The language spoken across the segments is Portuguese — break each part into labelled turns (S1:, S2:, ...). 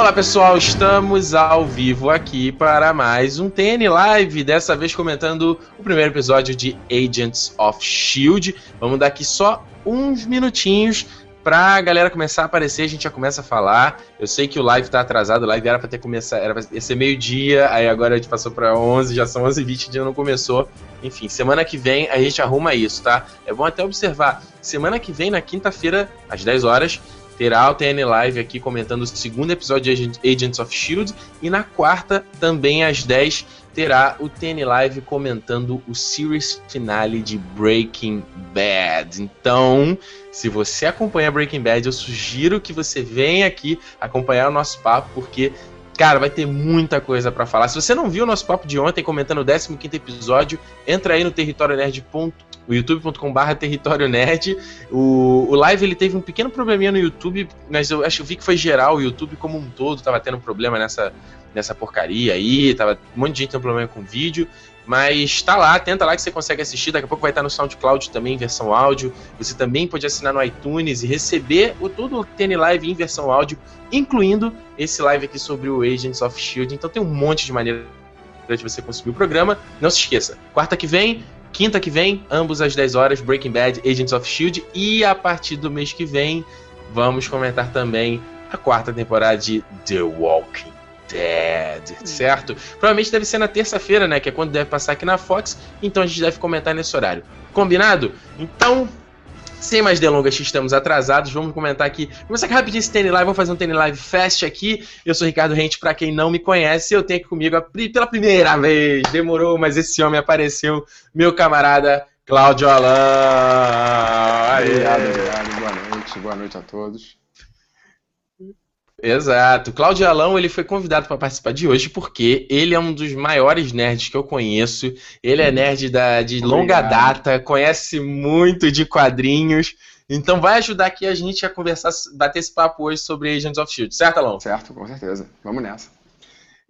S1: Olá pessoal, estamos ao vivo aqui para mais um TN Live, dessa vez comentando o primeiro episódio de Agents of Shield. Vamos dar aqui só uns minutinhos pra galera começar a aparecer, a gente já começa a falar. Eu sei que o live tá atrasado, o live era pra ter começado, era pra ser meio-dia, aí agora a gente passou pra 11, já são 11h20, o dia não começou. Enfim, semana que vem a gente arruma isso, tá? É bom até observar, semana que vem, na quinta-feira, às 10 horas, terá o TN Live aqui comentando o segundo episódio de Agents of Shield e na quarta, também às 10, terá o TN Live comentando o series finale de Breaking Bad. Então, se você acompanha Breaking Bad, eu sugiro que você venha aqui acompanhar o nosso papo porque Cara, vai ter muita coisa para falar. Se você não viu o nosso papo de ontem comentando o 15 episódio, entra aí no territorionerd.com o youtube.com/barra território nerd. O, o live ele teve um pequeno probleminha no YouTube, mas eu acho que vi que foi geral. O YouTube como um todo tava tendo problema nessa, nessa porcaria aí. Tava um monte de gente tendo problema com vídeo. Mas tá lá, tenta lá que você consegue assistir. Daqui a pouco vai estar no SoundCloud também em versão áudio. Você também pode assinar no iTunes e receber o todo o TN Live em versão áudio, incluindo esse live aqui sobre o Agents of Shield. Então tem um monte de maneira de você conseguir o programa. Não se esqueça, quarta que vem Quinta que vem, ambos às 10 horas, Breaking Bad, Agents of Shield. E a partir do mês que vem, vamos comentar também a quarta temporada de The Walking Dead, certo? Provavelmente deve ser na terça-feira, né? Que é quando deve passar aqui na Fox. Então a gente deve comentar nesse horário. Combinado? Então, sem mais delongas, estamos atrasados. Vamos comentar aqui. Começar aqui rapidinho esse TN Live. Vamos fazer um TN Live Fast aqui. Eu sou Ricardo Rente, para quem não me conhece. Eu tenho aqui comigo a, pela primeira vez. Demorou, mas esse homem apareceu. Meu camarada Cláudio Alain.
S2: Obrigado, obrigado. Boa noite. Boa noite a todos.
S1: Exato. Cláudio Alão ele foi convidado para participar de hoje porque ele é um dos maiores nerds que eu conheço. Ele é nerd da, de Obrigado. longa data, conhece muito de quadrinhos. Então vai ajudar aqui a gente a conversar, bater esse papo hoje sobre Agents of Shield, certo, Alão?
S2: Certo, com certeza. Vamos nessa.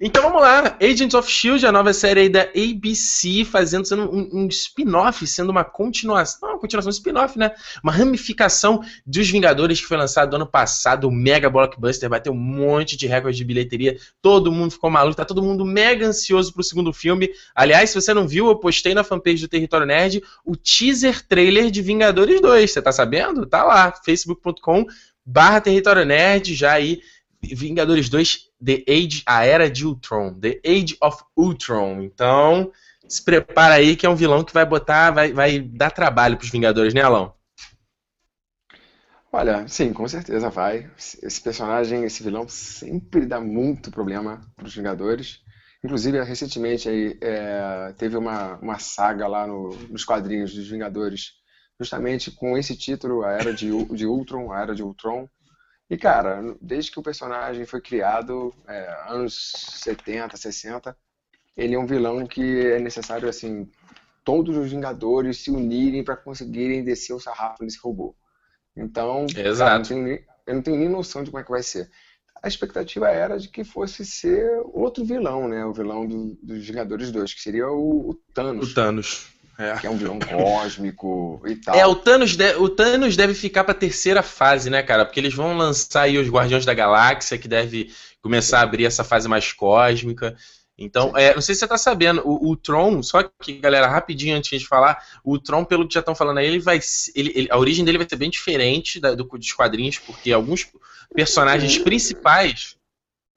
S1: Então vamos lá, Agents of Shield, a nova série aí da ABC, fazendo sendo um, um spin-off, sendo uma continuação, não, uma continuação, um spin-off, né? Uma ramificação dos Vingadores que foi lançado ano passado, o mega blockbuster, bateu um monte de recordes de bilheteria, todo mundo ficou maluco, tá todo mundo mega ansioso pro segundo filme. Aliás, se você não viu, eu postei na fanpage do Território Nerd o teaser trailer de Vingadores 2, você tá sabendo? Tá lá, facebook.com barra Território Nerd, já aí Vingadores 2, The Age, a Era de Ultron, The Age of Ultron. Então, se prepara aí que é um vilão que vai botar, vai, vai dar trabalho pros Vingadores, né, Alão?
S2: Olha, sim, com certeza vai. Esse personagem, esse vilão, sempre dá muito problema pros Vingadores. Inclusive, recentemente aí, é, teve uma, uma saga lá no, nos quadrinhos dos Vingadores, justamente com esse título, A Era de, de Ultron, A Era de Ultron. E, cara, desde que o personagem foi criado, é, anos 70, 60, ele é um vilão que é necessário, assim, todos os Vingadores se unirem para conseguirem descer o sarrafo nesse robô. Então,
S1: Exato.
S2: Cara, eu, não nem, eu, não tenho nem noção de como é que vai ser. A expectativa era de que fosse ser outro vilão, né? O vilão do, dos Vingadores 2, que seria o, o Thanos.
S1: O Thanos.
S2: É. Que é um vilão cósmico e tal.
S1: É, o Thanos, de, o Thanos deve ficar pra terceira fase, né, cara? Porque eles vão lançar aí os Guardiões da Galáxia, que deve começar a abrir essa fase mais cósmica. Então, é, não sei se você tá sabendo, o, o, Tron, só que, galera, rapidinho antes de falar, o Tron, pelo que já estão falando aí, ele vai. Ele, ele, a origem dele vai ser bem diferente da, do, dos quadrinhos, porque alguns personagens principais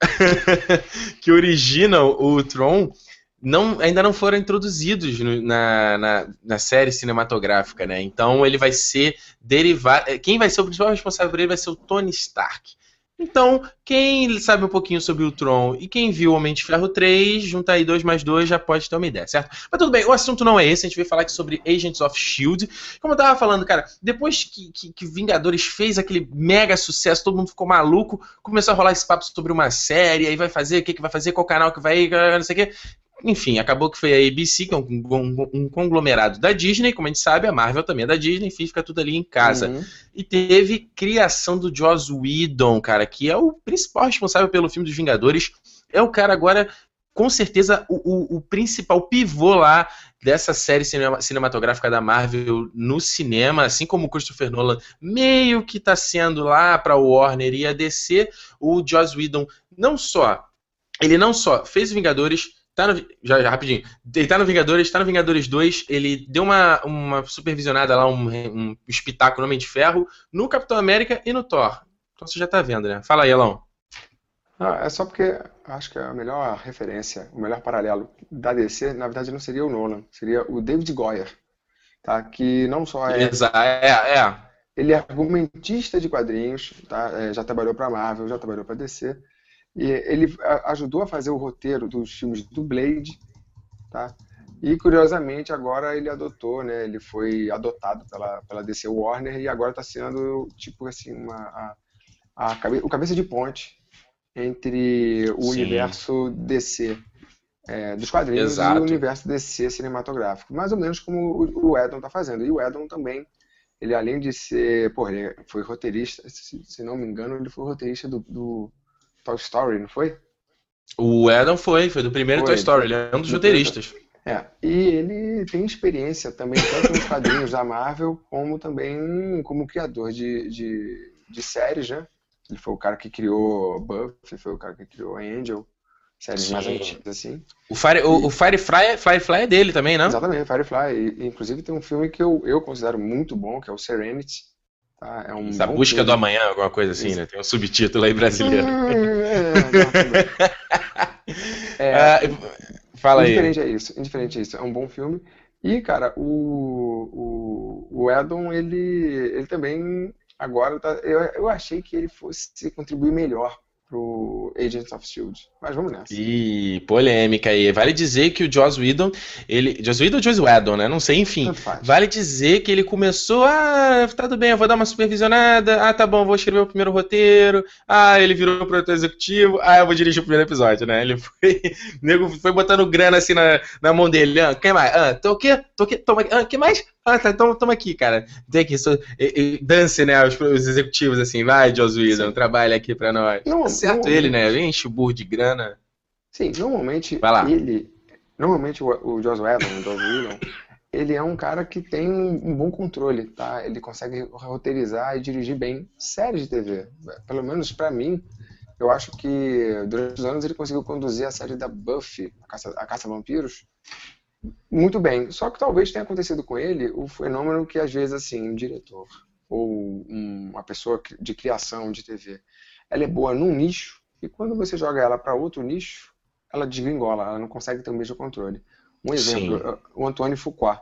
S1: que originam o Tron não, ainda não foram introduzidos no, na, na, na, série cinematográfica, né? Então ele vai ser derivado. Eh, quem vai ser o principal responsável por ele vai ser o Tony Stark. Então, quem sabe um pouquinho sobre o Tron e quem viu Homem de Ferro 3, junta aí 2 mais 2, já pode ter uma ideia, certo? Mas tudo bem, o assunto não é esse, a gente veio falar aqui sobre Agents of S.H.I.E.L.D. Como eu tava falando, cara, depois que, que, que, Vingadores fez aquele mega sucesso, todo mundo ficou maluco, começou a rolar esse papo sobre uma série, aí vai fazer, o que, que vai fazer, qual canal que vai, não sei o que. Enfim, acabou que foi a ABC, que é um, um, um, conglomerado da Disney, como a gente sabe, a Marvel também é da Disney, enfim, fica tudo ali em casa. Uhum. E teve criação do Joss Whedon, cara, que é o principal responsável pelo filme dos Vingadores. É o cara agora, com certeza, o, o, o principal pivô lá dessa série cinema, cinematográfica da Marvel no cinema, assim como o Christopher Nolan meio que está sendo lá para o Warner e a DC, o Joss Whedon não só. Ele não só fez Vingadores, tá no, já, já, rapidinho. Ele tá no Vingadores, tá no Vingadores 2, ele deu uma, uma supervisionada lá, um, um espetáculo no Homem de Ferro, no Capitão América e no Thor. Então você já tá vendo, né? Fala aí, Elão.
S2: Ah, é só porque acho que a melhor referência, o melhor paralelo da DC, na verdade, não seria o Nolan, seria o David Goyer, tá? Que não só é,
S1: é, é.
S2: ele é argumentista de quadrinhos, tá? É, já trabalhou para Marvel, já trabalhou para DC, e ele ajudou a fazer o roteiro dos filmes do Blade, tá? E curiosamente agora ele adotou, né? Ele foi adotado pela, pela DC Warner e agora está sendo tipo assim uma a, a cabe, o cabeça de ponte entre o Sim. universo DC é, dos quadrinhos Exato. e o universo DC cinematográfico. Mais ou menos como o Edon está fazendo. E o Edon também, ele além de ser, porra, ele foi roteirista, se, se não me engano, ele foi roteirista do, do Toy Story, não foi?
S1: O Edon foi, foi do primeiro foi, Toy Story, ele é um dos roteiristas.
S2: É, e ele tem experiência também, tanto nos quadrinhos da Marvel, como também como criador de, de, de séries, né? Ele foi o cara que criou Buffy, foi o cara que criou Angel, séries Sim. mais antigas, assim.
S1: O, Fire, e... o, o Firefly, Firefly é dele também, não?
S2: Exatamente, Firefly. E, inclusive tem um filme que eu, eu considero muito bom, que é o Serenity. Tá? É um
S1: A Busca filme. do Amanhã, alguma coisa assim, Isso. né? Tem um subtítulo aí brasileiro.
S2: é, é, ah, fala aí. Indiferente é isso, indiferente é isso. É um bom filme. E, cara, o, o, o Edon, ele, ele também Agora tá, eu, eu achei que ele fosse contribuir melhor pro Agents of Shield. Mas vamos nessa.
S1: Ih, polêmica aí. Vale dizer que o Joss Whedon, ele. Joss Whedon ou Joss Whedon, né? Não sei, enfim. Vale dizer que ele começou, ah, tá tudo bem, eu vou dar uma supervisionada. Ah, tá bom, vou escrever o primeiro roteiro. Ah, ele virou produtor executivo. Ah, eu vou dirigir o primeiro episódio, né? Ele foi. O nego foi botando grana assim na, na mão dele. Ah, quem mais? Ah, tô o quê? Tô o quê? Toma aqui. Ah, que mais? Ah, tá, então toma aqui, cara. Tem aqui, so, e, e, dance, né, os, os, executivos, assim, vai, Joss Whedon, trabalha aqui pra nós. Não, tá certo ele, né, enche o burro de grana.
S2: Sim, normalmente ele, normalmente o, o Joss Whedon, o Joss Whedon, ele é um cara que tem um bom controle, tá? Ele consegue roteirizar e dirigir bem séries de TV. Pelo menos para mim, eu acho que durante os anos ele conseguiu conduzir a série da Buffy, a Caça, a Caça Vampiros, muito bem. Só que talvez tenha acontecido com ele o fenômeno que às vezes assim, um diretor ou uma pessoa de criação de TV, ela é boa num nicho e quando você joga ela para outro nicho, ela desgringola, ela não consegue ter o mesmo controle. Um exemplo, Sim. o Antônio Fuqua,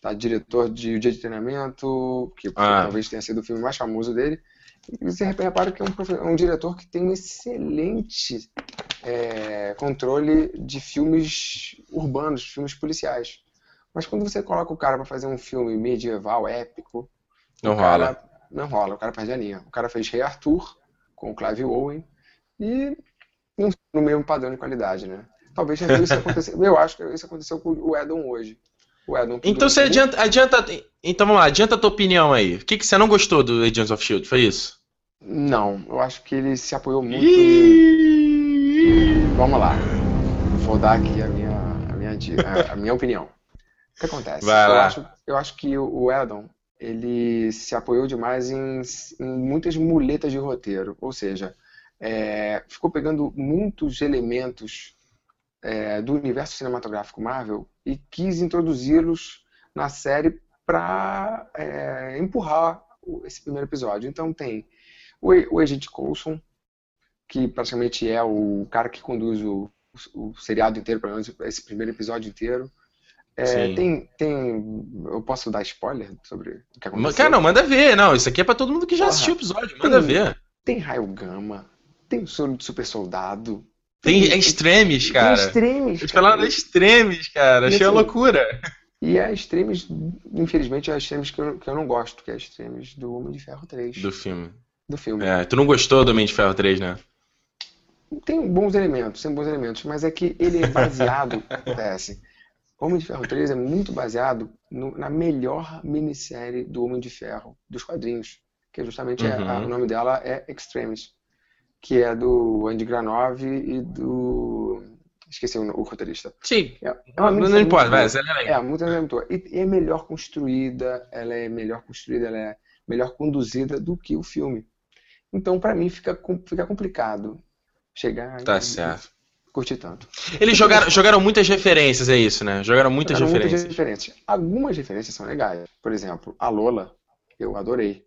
S2: tá? diretor de Dia de Treinamento, que ah. talvez tenha sido o filme mais famoso dele. E você repara que é um, um diretor que tem um excelente é, controle de filmes urbanos, filmes policiais. Mas quando você coloca o cara para fazer um filme medieval, épico,
S1: não rola. Cara,
S2: não rola, o cara perde a linha. O cara fez Rei Arthur com o Clive Owen e no mesmo padrão de qualidade, né? Talvez isso aconteceu. Eu acho que isso aconteceu com o Edon hoje. O
S1: Edon então você adianta, adianta. Então vamos lá, adianta a tua opinião aí. O que, que você não gostou do Agents of Shield? Foi isso?
S2: Não, eu acho que ele se apoiou muito. Vamos lá. Vou dar aqui a minha, a minha, a, minha opinião. O que acontece? Eu. Acho, eu acho que o Edon ele se apoiou demais em, em muitas muletas de roteiro. Ou seja, é, ficou pegando muitos elementos é, do universo cinematográfico Marvel e quis introduzi-los na série para é, empurrar esse primeiro episódio. Então tem o, o Agente Coulson, que praticamente é o cara que conduz o, o, o seriado inteiro, pelo menos esse primeiro episódio inteiro. É, tem, tem. Eu posso dar spoiler sobre o que aconteceu?
S1: Cara, não, manda ver. Não, isso aqui é pra todo mundo que já Porra, assistiu o episódio. Manda
S2: tem,
S1: ver.
S2: Tem raio gama, tem o soro de super soldado.
S1: Tem, tem extremes, cara. Tem
S2: extremes.
S1: Eles falaram extremes, cara. Achei uma loucura.
S2: E é extremes, infelizmente, é extremes que eu, que eu não gosto, que é extremes do Homem de Ferro 3.
S1: Do filme.
S2: Do filme.
S1: É, tu não gostou do Homem de Ferro 3, né?
S2: Tem bons elementos, tem bons elementos, mas é que ele é baseado, acontece. Homem de Ferro 3 é muito baseado no, na melhor minissérie do Homem de Ferro, dos quadrinhos, que justamente uhum. é, a, o nome dela é Extremis, que é do Andy Granov e do Esqueci o, o roteirista.
S1: Sim. É, é uma não, não importa, vai,
S2: é, é muito e, e é melhor construída, ela é melhor construída, ela é melhor conduzida do que o filme. Então, para mim, fica, fica complicado chegar
S1: Tá
S2: e,
S1: certo.
S2: e curtir tanto.
S1: Eles jogaram, jogaram muitas referências, é isso, né? Jogaram muitas
S2: Jogaram
S1: referências.
S2: Muitas referências. Algumas referências são legais. Por exemplo, a Lola, eu adorei.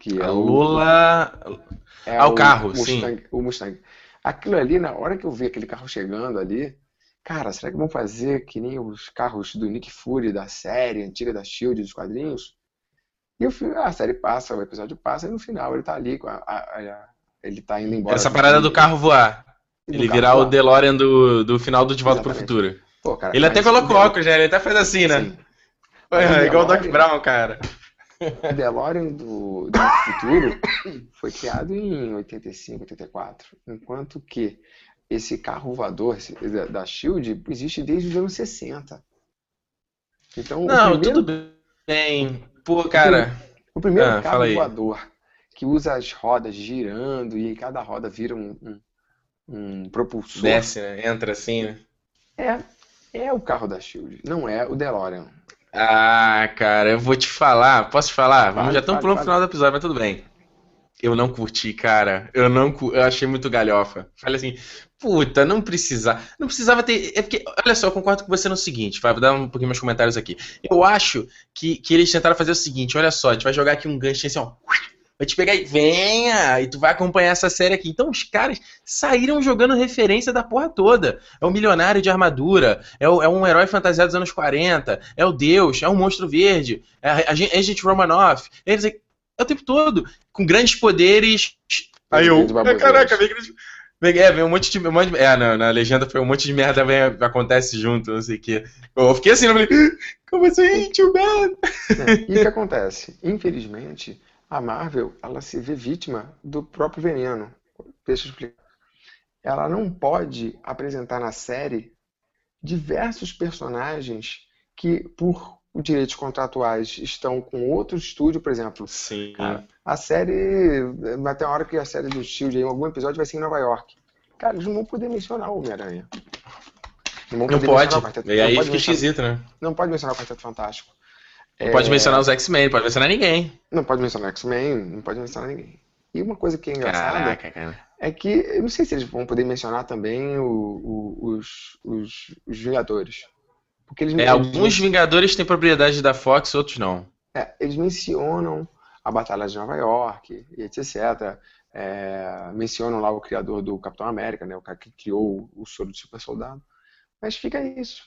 S2: Que é
S1: A
S2: o-
S1: Lula.
S2: é
S1: Ah, o carro,
S2: Mustang, O Mustang. Aquilo ali, na hora que eu vi aquele carro chegando ali, cara, será que vão fazer que nem os carros do Nick Fury da série antiga da Shield, dos quadrinhos? E eu fui, a série passa, o episódio passa, e no final ele tá ali com a, a- a- ele tá indo embora.
S1: Essa parada do carro voar.
S2: do
S1: Ele
S2: carro
S1: virar o
S2: voar.
S1: DeLorean do, do final do De Volta pro
S2: Exatamente.
S1: Futuro.
S2: Pô, cara,
S1: Ele até
S2: o
S1: colocou óculos, né? Ele até faz assim, né?
S2: Sim.
S1: É, igual o Doc Brown, cara.
S2: O DeLorean do, do Futuro foi criado em 85, 84, enquanto que esse carro voador esse- da, Shield existe desde os anos 60. Então, o
S1: Não,
S2: primeiro,
S1: tudo bem. Pô, cara.
S2: o primeiro
S1: Ah,
S2: carro
S1: fala aí.
S2: voador que usa as rodas girando e cada roda vira um, um, um propulsor
S1: Desce, né? Entra assim, né?
S2: é, é o carro da Shield, não é o DeLorean.
S1: Ah, cara, eu vou te falar. Posso te falar? Vamos, já estamos
S2: fale,
S1: pulando o
S2: fale.
S1: final do episódio, mas tudo bem. Eu não curti, cara. Eu não eu achei muito galhofa. Falei assim, puta, não precisava. Não precisava ter. É porque, olha só, eu concordo com você no seguinte, vai, vou dar um pouquinho meus comentários aqui. Eu acho que, que eles tentaram fazer o seguinte: olha só, a gente vai jogar aqui um ganchinho assim, ó. Vai te pegar e venha! E tu vai acompanhar essa série aqui. Então os caras saíram jogando referência da porra toda. É o milionário de armadura, é, o- é um herói fantasiado dos anos 40, é o Deus, é um monstro verde, é a, a, gente- Agent Romanoff. Eles, é o tempo todo, com grandes poderes. Aí eu.
S2: Baboseiras.
S1: Caraca, vem grande. É, vem um monte de. Um monte de é, na, na legenda foi um monte de merda vem, acontece junto, não sei o quê. Eu fiquei assim, eu falei, como assim, tio Ben?
S2: né? E o que acontece? Infelizmente, a Marvel, ela se vê vítima do próprio veneno. Deixa eu explicar. Ela não pode apresentar na série diversos personagens que, por direitos contratuais, estão com outro estúdio, por exemplo.
S1: Sim.
S2: Cara, a série, vai ter uma hora que a série do Shield, em algum episódio, vai ser em Nova York. Cara, eles não vão poder mencionar o Homem-Aranha. Não,
S1: Não pode.
S2: Quarteto-
S1: E
S2: não
S1: aí fica
S2: mencionar-
S1: esquisito, né?
S2: Não pode mencionar o Quarteto Fantástico.
S1: Não pode
S2: É,
S1: mencionar os X-Men, não pode mencionar ninguém.
S2: Não pode mencionar X-Men, não pode mencionar ninguém. E uma coisa que é engraçada
S1: Caraca, cara.
S2: é que eu não sei se eles vão poder mencionar também o- o- os, os, os Vingadores. Porque eles,
S1: É,
S2: eles,
S1: alguns Vingadores têm propriedade da Fox, outros não.
S2: é, eles mencionam a Batalha de Nova York e etc. É, mencionam lá o criador do Capitão América, né, o cara que criou o soro do super soldado. Mas fica isso.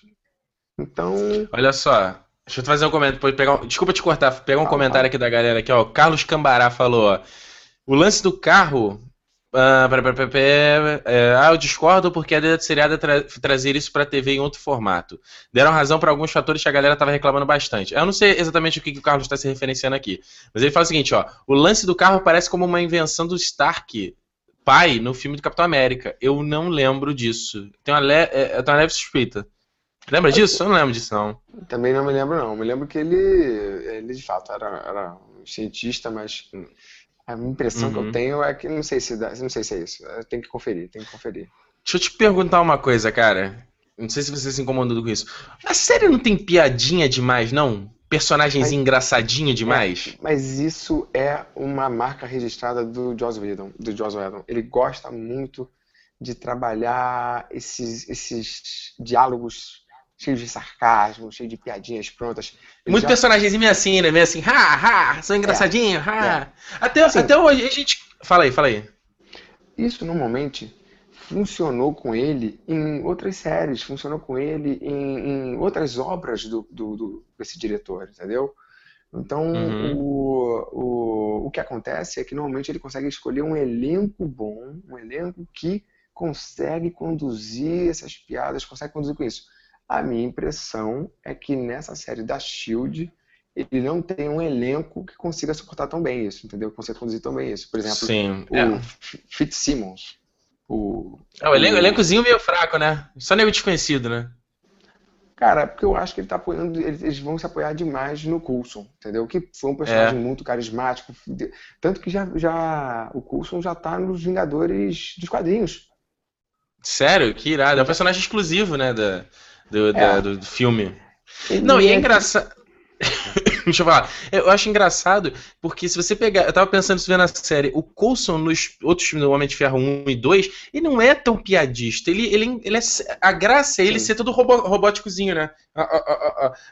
S2: Então,
S1: Olha só, deixa eu fazer um comentário. depois pegar um- Desculpa te cortar, pegar um
S2: Fala,
S1: comentário aqui da galera aqui, ó. O Carlos Cambará falou, ó. O lance do carro. Ah, é, ah, eu discordo porque a ideia do seriado é tra- trazer isso pra TV em outro formato. Deram razão pra alguns fatores que a galera tava reclamando bastante. Eu não sei exatamente o que, que o Carlos está se referenciando aqui. Mas ele fala o seguinte, ó. O lance do carro parece como uma invenção do Stark, pai, no filme do Capitão América. Eu não lembro disso. Tenho uma, le é, tenho uma leve suspeita. Lembra disso? Eu não lembro disso, não.
S2: também não me lembro não. Me lembro que ele, ele de fato era, era um cientista, mas a impressão que
S1: Uhum.
S2: eu tenho é que não sei se dá- não sei se é isso. Tem que conferir, tem que conferir.
S1: Deixa eu te perguntar uma coisa, cara. Não sei se você se incomodou com isso. A série não tem piadinha demais, não? Personagens
S2: Mas-
S1: engraçadinho demais?
S2: Mas isso é uma marca registrada do Joss Whedon, do Joss Whedon. Ele gosta muito de trabalhar esses, esses diálogos cheios de sarcasmo, cheios de piadinhas prontas. Ele
S1: Muito
S2: já-
S1: personagens meio assim, né? Meio assim, ha, ha, são engraçadinhos, ha. Até,
S2: Assim-
S1: até hoje a gente. Fala aí, fala aí.
S2: Isso normalmente funcionou com ele em outras séries, funcionou com ele em, em outras obras do, do- do- desse diretor, entendeu? Então,
S1: Uhum.
S2: o, o, o que acontece é que normalmente ele consegue escolher um elenco bom, um elenco que consegue conduzir essas piadas, consegue conduzir com isso. A minha impressão é que nessa série da Shield ele não tem um elenco que consiga suportar tão bem isso, entendeu? Consiga conduzir tão bem isso. Por exemplo,
S1: Sim.
S2: o
S1: É,
S2: Fitzsimmons. O,
S1: é o elenco, elencozinho meio fraco, né? Só nego desconhecido, né?
S2: cara, porque eu acho que ele tá apoiando, eles vão se apoiar demais no Coulson, entendeu? Que foi um
S1: É.
S2: personagem muito carismático, tanto que já, já o Coulson já tá nos Vingadores dos quadrinhos.
S1: Sério? Que irado. É um personagem exclusivo, né? Da, do, da-
S2: É.
S1: do, do filme.
S2: Ele
S1: Não, e é
S2: é-
S1: engraçado. Deixa eu falar. Eu acho engraçado, porque se você pegar. Eu tava pensando se ver na série. O Coulson nos outros filmes do Homem de Ferro 1 e 2, ele não é tão piadista. Ele, ele, ele é, a graça é ele Sim. ser todo robô, robóticozinho, né?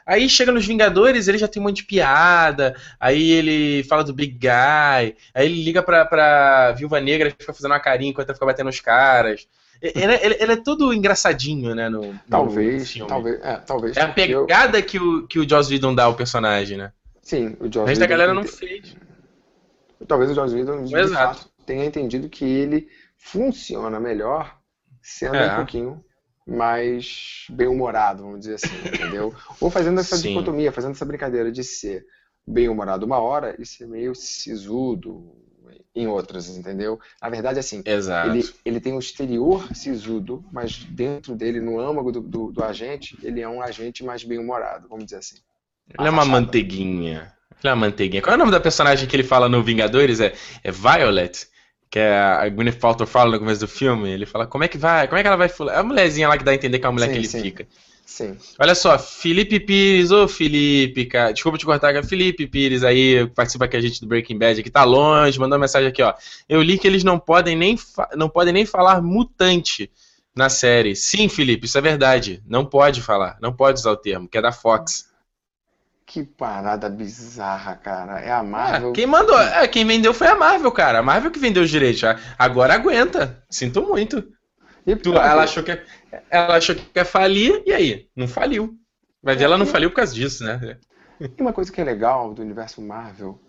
S1: Aí chega nos Vingadores, ele já tem um monte de piada. Aí ele fala do Big Guy. Aí ele liga pra, pra Viúva Negra e fica fazendo uma carinha enquanto fica batendo nos caras. Ele, ele, ele, é todo engraçadinho, né? No,
S2: talvez, no talvez, é, talvez.
S1: É a pegada eu... que, o, que o Joss Whedon dá ao personagem, né?
S2: Sim, o Joss
S1: Mas a galera não fez.
S2: Talvez o Joss Whedon, de Exato. fato, tenha entendido que ele funciona melhor sendo é. um pouquinho mais bem-humorado, vamos dizer assim, entendeu? Ou fazendo essa Sim. dicotomia, fazendo essa brincadeira de ser bem-humorado uma hora e ser meio sisudo, em outras, entendeu? Na verdade, assim,
S1: Exato.
S2: Ele, ele tem um exterior sisudo, mas dentro dele, no âmago do, do, do agente, ele é um agente mais bem-humorado, vamos dizer assim.
S1: Ele é uma manteiguinha. Ele é uma manteiguinha. Qual é o nome da personagem que ele fala no Vingadores? É, é Violet, que é a Gwyneth Paltrow fala no começo do filme. Ele fala, como é que vai? Como é que ela vai... É a mulherzinha lá que dá a entender que é a mulher sim, que ele sim. fica.
S2: Sim.
S1: Olha só, Felipe Pires, ô Felipe, cara, desculpa te cortar, cara. Felipe Pires aí, participa aqui a gente do Breaking Bad, que tá longe, mandou uma mensagem aqui, ó. Eu li que eles não podem nem, não podem nem falar mutante na série. Sim, Felipe, isso é verdade. Não pode falar, não pode usar o termo, que é da Fox.
S2: Que parada bizarra, cara. É a Marvel.
S1: É, quem mandou, é, quem vendeu foi a Marvel, cara. A Marvel que vendeu os direitos. Agora aguenta. Sinto muito. Tu, ela achou que ela achou que ia falir, e aí? Não faliu. Vai ver, ela não faliu por causa disso, né?
S2: E uma coisa que é legal do universo Marvel,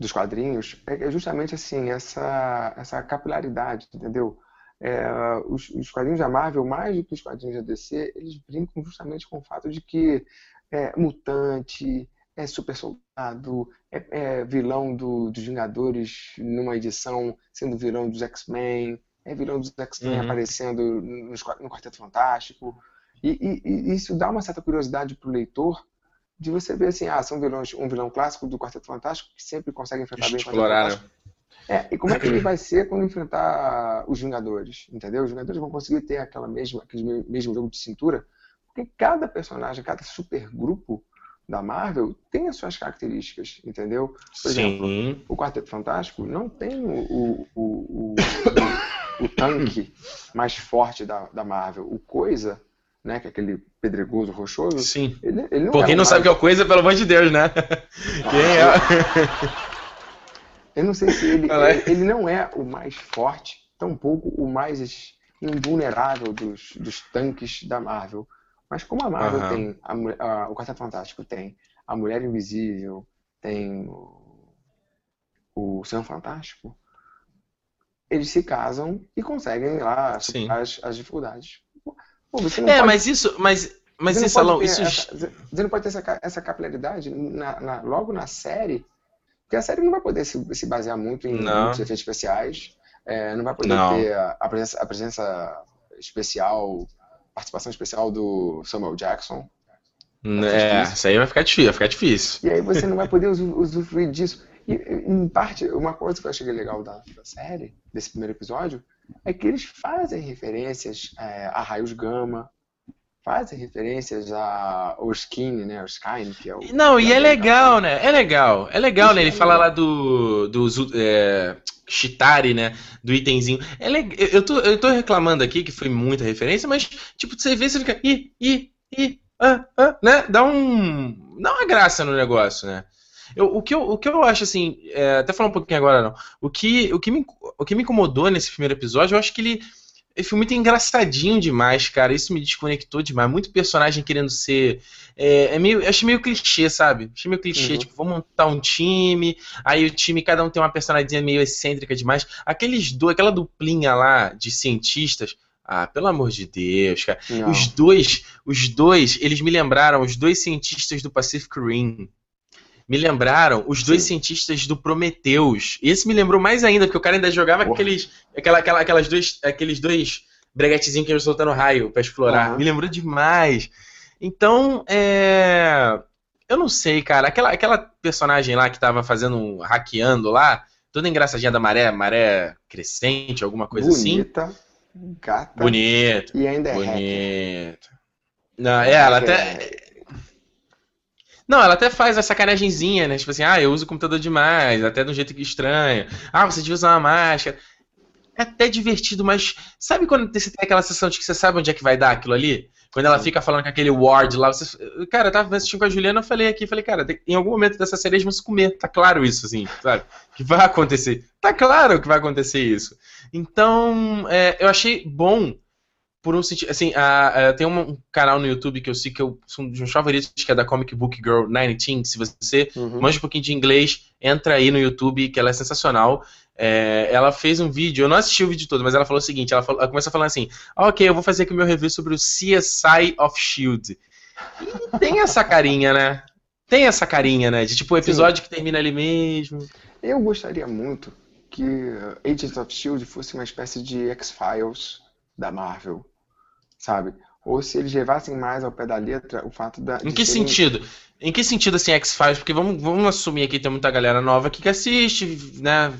S2: dos quadrinhos, é justamente assim, essa, essa capilaridade, entendeu? É, os, os, quadrinhos da Marvel, mais do que os quadrinhos da DC, eles brincam justamente com o fato de que é mutante, é super soldado, é, é vilão do, dos Vingadores numa edição sendo vilão dos X-Men, é vilão dos X-Men uhum. aparecendo no, no, Quarteto Fantástico. E, e, e, isso dá uma certa curiosidade para o leitor de você ver assim, ah, são vilões, um vilão clássico do Quarteto Fantástico que sempre consegue enfrentar bem o Quarteto Fantástico. É, e como é que ele vai ser quando enfrentar os Vingadores, entendeu? Os Vingadores vão conseguir ter aquela mesma, aquele mesmo jogo de cintura, porque cada personagem, cada supergrupo da Marvel tem as suas características, entendeu? Por Sim. exemplo, o Quarteto Fantástico não tem o, o, o, o o tanque mais forte da, da Marvel. O Coisa, né, que é aquele pedregoso rochoso.
S1: Sim. Ele, ele não é quem não mais... sabe o que é o Coisa, pelo amor de Deus, né? quem
S2: é? Eu não sei se ele, ele, ele, não é o mais forte, tampouco o mais invulnerável dos, dos tanques da Marvel. Mas como a Marvel uhum. tem, a, a, o Quarteto Fantástico tem a Mulher Invisível, tem o, o Senhor Fantástico, eles se casam e conseguem lá superar as, as, dificuldades.
S1: Pô, é, pode... mas isso, mas, mas
S2: você
S1: isso, Salão,
S2: isso... Essa, você não pode ter essa, essa capilaridade na, na, logo na série, porque a série não vai poder se, se basear muito em muitos efeitos especiais, é, não vai poder não. ter a, a, presença, a presença especial, participação especial do Samuel Jackson.
S1: É, isso aí vai ficar difícil, vai ficar difícil.
S2: E aí você não vai poder usufruir disso. E, em parte, uma coisa que eu achei legal da, da série, desse primeiro episódio, é que eles fazem referências é, a raios gama, fazem referências ao Skin, né? O Skyne, que é o.
S1: Não, e é legal, né? É legal. É legal, né? Ele fala lá do. do é, Chitari, né? Do itemzinho. É legal. Eu, tô, eu tô reclamando aqui que foi muita referência, mas, tipo, você vê, você fica. Ih, ih, ih, ah, ah, né? Dá um. Dá uma graça no negócio, né? Eu, o, que eu, o que eu acho, assim, é, até falar um pouquinho agora, não. O que, o, que me, o que me incomodou nesse primeiro episódio, eu acho que ele, ele foi muito engraçadinho demais, cara. Isso me desconectou demais. Muito personagem querendo ser. É, é meio, achei meio clichê, sabe? Achei meio clichê. Uhum. Tipo, vamos montar um time. Aí o time, cada um tem uma personagem meio excêntrica demais. Aqueles dois, aquela duplinha lá de cientistas. Ah, pelo amor de Deus, cara. Não. Os dois, os dois, eles me lembraram os dois cientistas do Pacific Rim me lembraram os dois Sim. cientistas do Prometheus. E esse me lembrou mais ainda, porque o cara ainda jogava aqueles, aquela, aquela, aquelas dois, aqueles dois breguetezinhos que iam soltando raio para explorar. Uhum. Me lembrou demais. Então, é... eu não sei, cara. Aquela, aquela personagem lá que tava fazendo, hackeando lá, toda engraçadinha da maré, maré crescente, alguma coisa
S2: Bonita,
S1: assim.
S2: Bonita, gata.
S1: Bonita.
S2: E ainda é
S1: Bonita. Não, é, ela até... Não, ela até faz a sacanagemzinha, né? Tipo assim, ah, eu uso o computador demais, até de um jeito que estranho. Ah, você devia usar uma máscara. É até divertido, mas sabe quando você tem aquela sensação de que você sabe onde é que vai dar aquilo ali? Quando ela fica falando com aquele ward lá, você. Cara, eu tava assistindo com a Juliana, eu falei aqui, falei, cara, em algum momento dessa série eles vão se comer. Tá claro isso, assim, sabe? Que vai acontecer. Tá claro que vai acontecer isso. Então, é, eu achei bom por um sentido. Assim, a, a, tem um, canal no YouTube que eu sei que eu sou um dos meus favoritos, que é da Comic Book Girl 19. Se você uhum. manja um pouquinho de inglês, entra aí no YouTube, que ela é sensacional. É, ela fez um vídeo, eu não assisti o vídeo todo, mas ela falou o seguinte: ela, falou, ela começa falando assim, ah, ok, eu vou fazer aqui o meu review sobre o CSI of Shield. E tem essa carinha, né? Tem essa carinha, né? De tipo, o episódio Sim. que termina ali mesmo.
S2: Eu gostaria muito que Agents of Shield fosse uma espécie de X-Files da Marvel, sabe? Ou se eles levassem mais ao pé da letra o fato da.
S1: Em que serem... sentido? Em que sentido assim X-Files? Porque vamos, vamos assumir aqui tem muita galera nova aqui que assiste, né?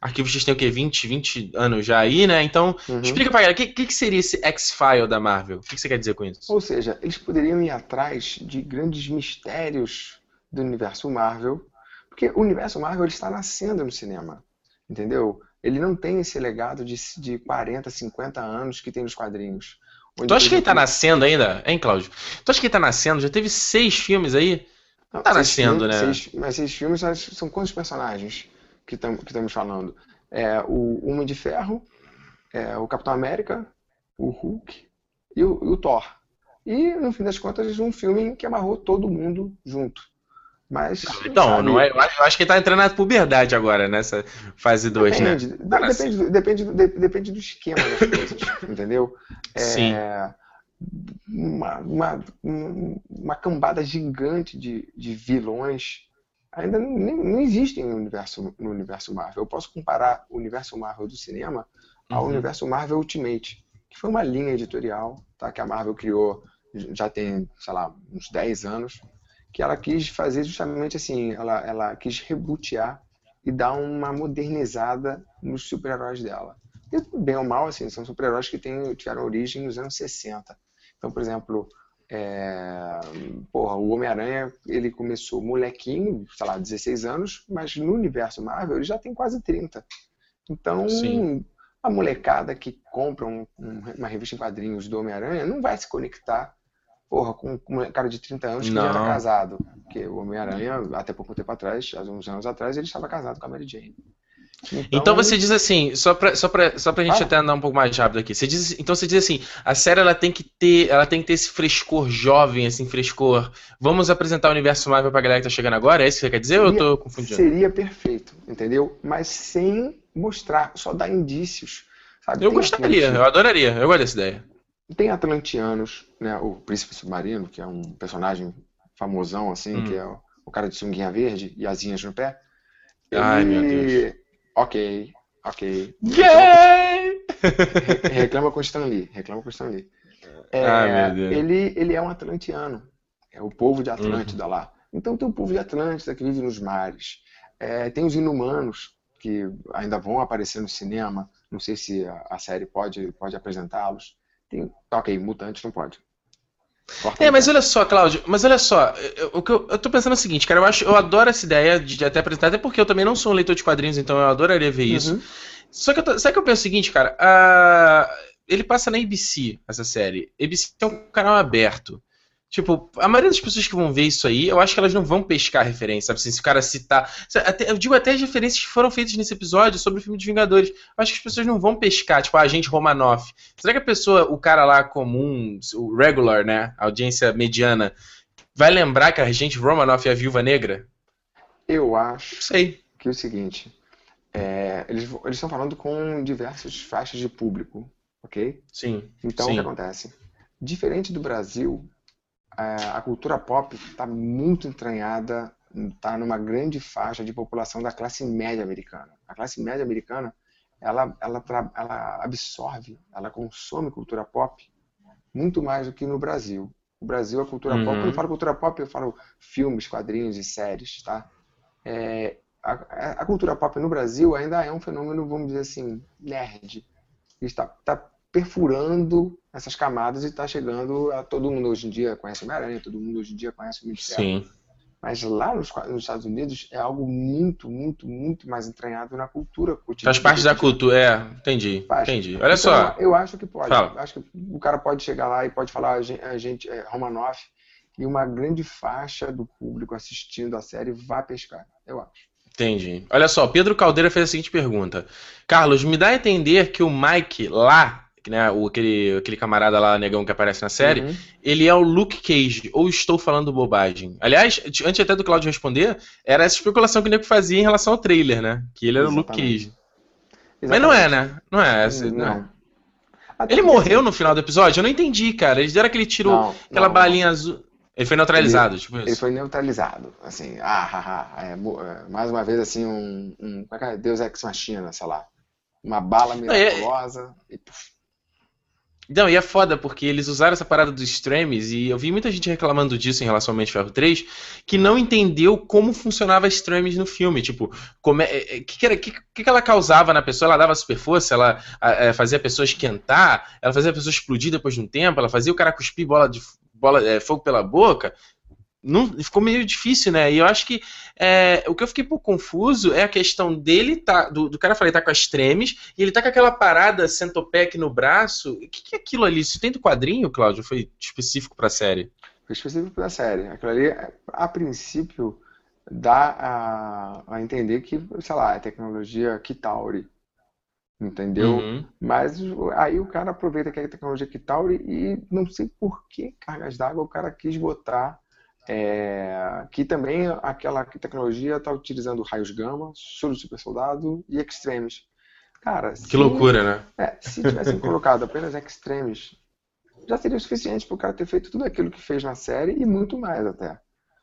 S1: Arquivo X tem o quê? 20, 20 anos já aí, né? Então, uhum. explica pra galera, o que, que, que, seria esse X-File da Marvel? O que, que você quer dizer com isso?
S2: Ou seja, eles poderiam ir atrás de grandes mistérios do universo Marvel, porque o universo Marvel está nascendo no cinema, entendeu? Ele não tem esse legado de, de 40, 50 anos que tem nos quadrinhos.
S1: Tu acha que ele tá nascendo ainda, hein, Cláudio? Tu acha que ele tá nascendo? Já teve seis filmes aí? Não, tá nascendo,
S2: filmes,
S1: né?
S2: Seis, mas seis filmes são quantos personagens que, tam, que estamos falando? É o Homem de Ferro, é o Capitão América, o Hulk e o, e o Thor. E, no fim das contas, um filme que amarrou todo mundo junto. Mas.
S1: Então, sabe, não é, eu acho que ele tá entrando na puberdade agora, nessa fase 2,
S2: né? Depende, depende, depende do esquema das coisas, entendeu? É, Sim. Uma, uma, uma cambada gigante de, de vilões ainda não, não existem no universo, no universo Marvel. Eu posso comparar o universo Marvel do cinema ao uhum. universo Marvel Ultimate, que foi uma linha editorial tá, que a Marvel criou já tem, sei lá, uns 10 anos que ela quis fazer justamente assim, ela, ela quis rebootear e dar uma modernizada nos super-heróis dela. E, bem ou mal, assim, são super-heróis que tem, tiveram origem nos anos 60. Então, por exemplo, é, porra, o Homem-Aranha, ele começou molequinho, sei lá, 16 anos, mas no universo Marvel ele já tem quase 30. Então, Sim. a molecada que compra um, um, uma revista em quadrinhos do Homem-Aranha não vai se conectar porra, com, com um cara de 30 anos que não. já era casado. Porque o Homem-Aranha, até pouco tempo atrás, há uns anos atrás, ele estava casado com a Mary Jane.
S1: Então, então você diz assim, só pra, só pra, só pra gente ah. até andar um pouco mais rápido aqui. Você diz, então você diz assim, a série ela tem que ter, ela tem que ter esse frescor jovem, assim, frescor. Vamos apresentar o universo Marvel pra galera que tá chegando agora? É isso que você quer dizer seria, ou eu tô confundindo?
S2: Seria perfeito, entendeu? Mas sem mostrar, só dar indícios.
S1: Sabe? Eu tem gostaria, eu adoraria, eu gosto dessa ideia.
S2: Tem Atlantianos, né? O Príncipe Submarino, que é um personagem famosão, assim, hum. que é o, o, cara de sunguinha verde e asinhas no pé.
S1: Ele... Ai, meu Deus.
S2: Ok, ok.
S1: Gay!
S2: Então, reclama com Stan Lee, reclama com Stan Lee. É, Ai, meu Deus. Ele, ele é um atlantiano. É o povo de Atlântida uhum. lá. Então tem o povo de Atlântida que vive nos mares. É, tem os inumanos que ainda vão aparecer no cinema. Não sei se a, a série pode, pode apresentá-los. Tem, ok, mutantes não pode.
S1: Corta é, mas olha só, Cláudio, mas olha só, o que eu, eu tô pensando é o seguinte, cara, eu acho, eu adoro essa ideia de até apresentar, até porque eu também não sou um leitor de quadrinhos, então eu adoraria ver isso. Uhum. Só que eu sabe que eu penso o seguinte, cara? ele passa na ABC, essa série. ABC é um canal aberto. Tipo, a maioria das pessoas que vão ver isso aí, eu acho que elas não vão pescar referência, sabe? Assim, se o cara citar. Até, eu digo até as referências que foram feitas nesse episódio sobre o filme dos Vingadores. Eu acho que as pessoas não vão pescar, tipo, a agente Romanoff. Será que a pessoa, o cara lá comum, o regular, né? A audiência mediana, vai lembrar que a agente Romanoff é a viúva negra?
S2: Eu acho
S1: Sei.
S2: que é o seguinte. É, eles, eles estão falando com diversas faixas de público, ok?
S1: Sim.
S2: Então,
S1: sim. o
S2: que acontece? Diferente do Brasil, a cultura pop está muito entranhada, está numa grande faixa de população da classe média americana. A classe média americana, ela, ela, ela absorve, ela consome cultura pop muito mais do que no Brasil. O Brasil, a cultura uhum. pop, quando eu falo cultura pop, eu falo filmes, quadrinhos e séries, tá? É, a, a, cultura pop no Brasil ainda é um fenômeno, vamos dizer assim, nerd. Está, está perfurando essas camadas e está chegando a todo mundo hoje em dia conhece o Homem-Aranha, todo mundo hoje em dia conhece o Ministério.
S1: Sim.
S2: Mas lá nos, nos, Estados Unidos é algo muito, muito, muito mais entranhado na cultura
S1: cotidiana. Faz parte da cultura, é, entendi. Faz. Entendi. Olha então, só.
S2: Eu acho que pode. Fala. Acho que o cara pode chegar lá e pode falar a gente, a gente é, Romanoff e uma grande faixa do público assistindo a série vai pescar, eu acho.
S1: Entendi. Olha só, Pedro Caldeira fez a seguinte pergunta: Carlos, me dá a entender que o Mike lá né, o, aquele, aquele camarada lá, negão que aparece na série, uhum. ele é o Luke Cage, ou estou falando bobagem? Aliás, antes até do Claudio responder, era essa especulação que o nego fazia em relação ao trailer, né? Que ele era Exatamente. o Luke Cage. Exatamente. Mas não é, né? Não é essa. Não. não. Ele morreu no final do episódio? Eu não entendi, cara. Eles deram aquele tiro, não, aquela não, balinha azul. Ele foi neutralizado,
S2: ele,
S1: tipo isso.
S2: Ele foi neutralizado, assim, ah, ah, ah é, é, mais uma vez, assim, um, um, é é? Deus Ex Machina, sei lá, uma bala é- miraculosa e puf,
S1: não, e é foda, porque eles usaram essa parada dos streams, e eu vi muita gente reclamando disso em relação ao Mente Ferro 3, que não entendeu como funcionava streams no filme. Tipo, como é, é, que, que, que, que ela causava na pessoa? Ela dava super força, ela é, fazia a pessoa esquentar, ela fazia a pessoa explodir depois de um tempo, ela fazia o cara cuspir bola de bola, é, fogo pela boca não, ficou meio difícil, né? E eu acho que é, o que eu fiquei um pouco confuso é a questão dele tá. Do, do cara falei, tá com as tremes, e ele tá com aquela parada centopec no braço. O que, que é aquilo ali? Isso tem do quadrinho, Cláudio? Foi específico pra série?
S2: Foi específico pra série. Aquilo ali, a princípio, dá a, a entender que, sei lá, é tecnologia Kitauri. Entendeu? Uhum. Mas aí o cara aproveita que é tecnologia Kitauri e não sei por que cargas d'água o cara quis botar é, que também aquela tecnologia está utilizando raios gama, soro super soldado e extremes. Cara,
S1: que se, loucura, né?
S2: É, se tivessem colocado apenas extremes, já seria o suficiente para o cara ter feito tudo aquilo que fez na série e muito mais até.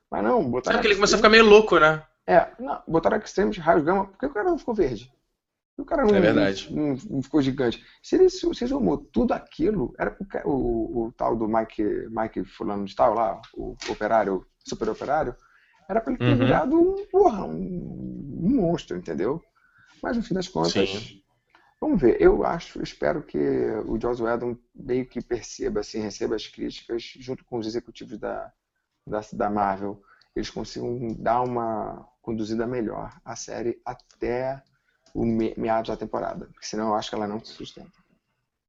S2: Mas não, botaram.
S1: Só que ele começou a ficar meio louco, né?
S2: É, não, botaram extremes, raios gama, porque o cara não ficou verde. O cara não,
S1: é verdade.
S2: Não, não, ficou gigante. Se ele se somou tudo aquilo, era o, o, o, tal do Mike, Mike fulano de tal lá, o operário, super operário, era para ele ter uhum. virado um, porra, um, um, monstro, entendeu? Mas no fim das contas, Sim. vamos ver. Eu acho, espero que o Joss Whedon meio que perceba, assim, receba as críticas junto com os executivos da, da, da Marvel, eles consigam dar uma conduzida melhor à série até o meados da temporada, porque senão eu acho que ela não se sustenta.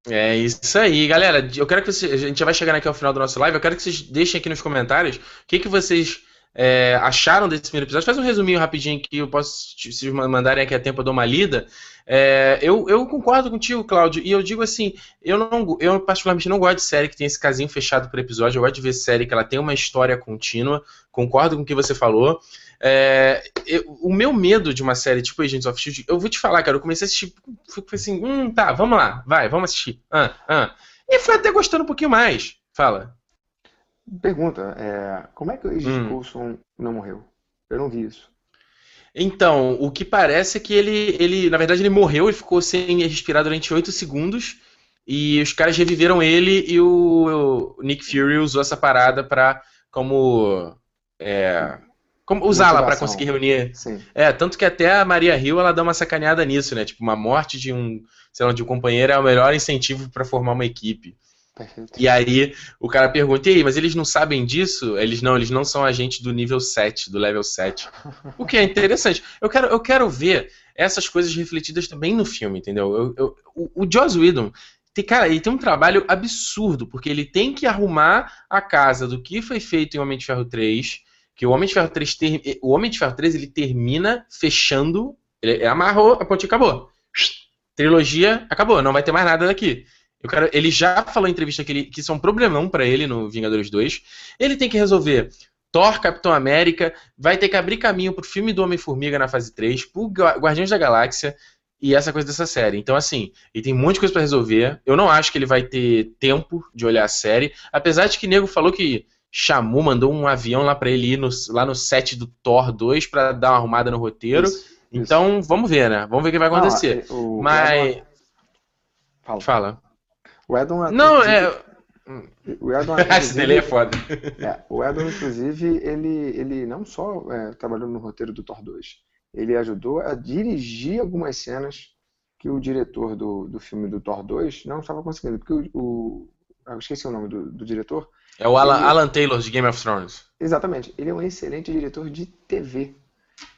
S1: É isso aí, galera. Eu quero que vocês. A gente já vai chegando aqui ao final do nosso live. Eu quero que vocês deixem aqui nos comentários o que, que vocês é, acharam desse primeiro episódio. Faz um resuminho rapidinho que eu posso, se mandarem aqui a tempo, eu dou uma lida. É, eu, eu concordo contigo, Cláudio, e eu digo assim, eu não, eu particularmente não gosto de série que tem esse casinho fechado por episódio, eu gosto de ver série que ela tem uma história contínua, concordo com o que você falou. É, eu, o meu medo de uma série tipo Agents of Shield, eu vou te falar, cara, eu comecei a assistir, fui assim, hum, tá, vamos lá, vai, vamos assistir. Ah, ah. E fui até gostando um pouquinho mais. Fala.
S2: Pergunta, é, como é que o Agent hum. Coulson não morreu? Eu não vi isso.
S1: Então, o que parece é que ele, ele, na verdade, ele morreu e ficou sem respirar durante 8 segundos. E os caras reviveram ele e o, o Nick Fury usou essa parada pra, como, é, como usá-la para conseguir reunir. Sim. É, tanto que até a Maria Hill ela dá uma sacaneada nisso, né? Tipo, uma morte de um, sei lá, de um companheiro é o melhor incentivo para formar uma equipe. Perfeito. E aí o cara pergunta, e aí, mas eles não sabem disso? Eles não, eles não são agentes do nível 7, do level 7. O que é interessante. Eu quero, eu quero ver essas coisas refletidas também no filme, entendeu? Eu, eu, o, o Joss Whedon, tem, cara, ele tem um trabalho absurdo, porque ele tem que arrumar a casa do que foi feito em Homem de Ferro 3, que o Homem de Ferro 3, ter, o Homem de Ferro 3 ele termina fechando, ele amarrou, a ponte acabou. Trilogia acabou, não vai ter mais nada daqui. Ele já falou em entrevista que, ele, que isso é um problemão para ele no Vingadores 2. Ele tem que resolver Thor, Capitão América, vai ter que abrir caminho pro filme do Homem-Formiga na fase 3, pro Guardiões da Galáxia e essa coisa dessa série. Então, assim, ele tem muita coisa para resolver. Eu não acho que ele vai ter tempo de olhar a série. Apesar de que Nego falou que Shamu mandou um avião lá para ele ir no, lá no set do Thor 2 para dar uma arrumada no roteiro. Isso, então, isso. vamos ver, né? Vamos ver o que vai acontecer. Não, o, Mas. Fala. Fala.
S2: O Edon
S1: Não, é.
S2: O Edon,
S1: Esse é foda.
S2: É, o Edon, inclusive, ele, ele não só é, trabalhou no roteiro do Thor 2, ele ajudou a dirigir algumas cenas que o diretor do, do filme do Thor 2 não estava conseguindo. Porque o, o, eu esqueci o nome do, do diretor.
S1: É o Alan, ele, Alan Taylor de Game of Thrones.
S2: Exatamente. Ele é um excelente diretor de TV.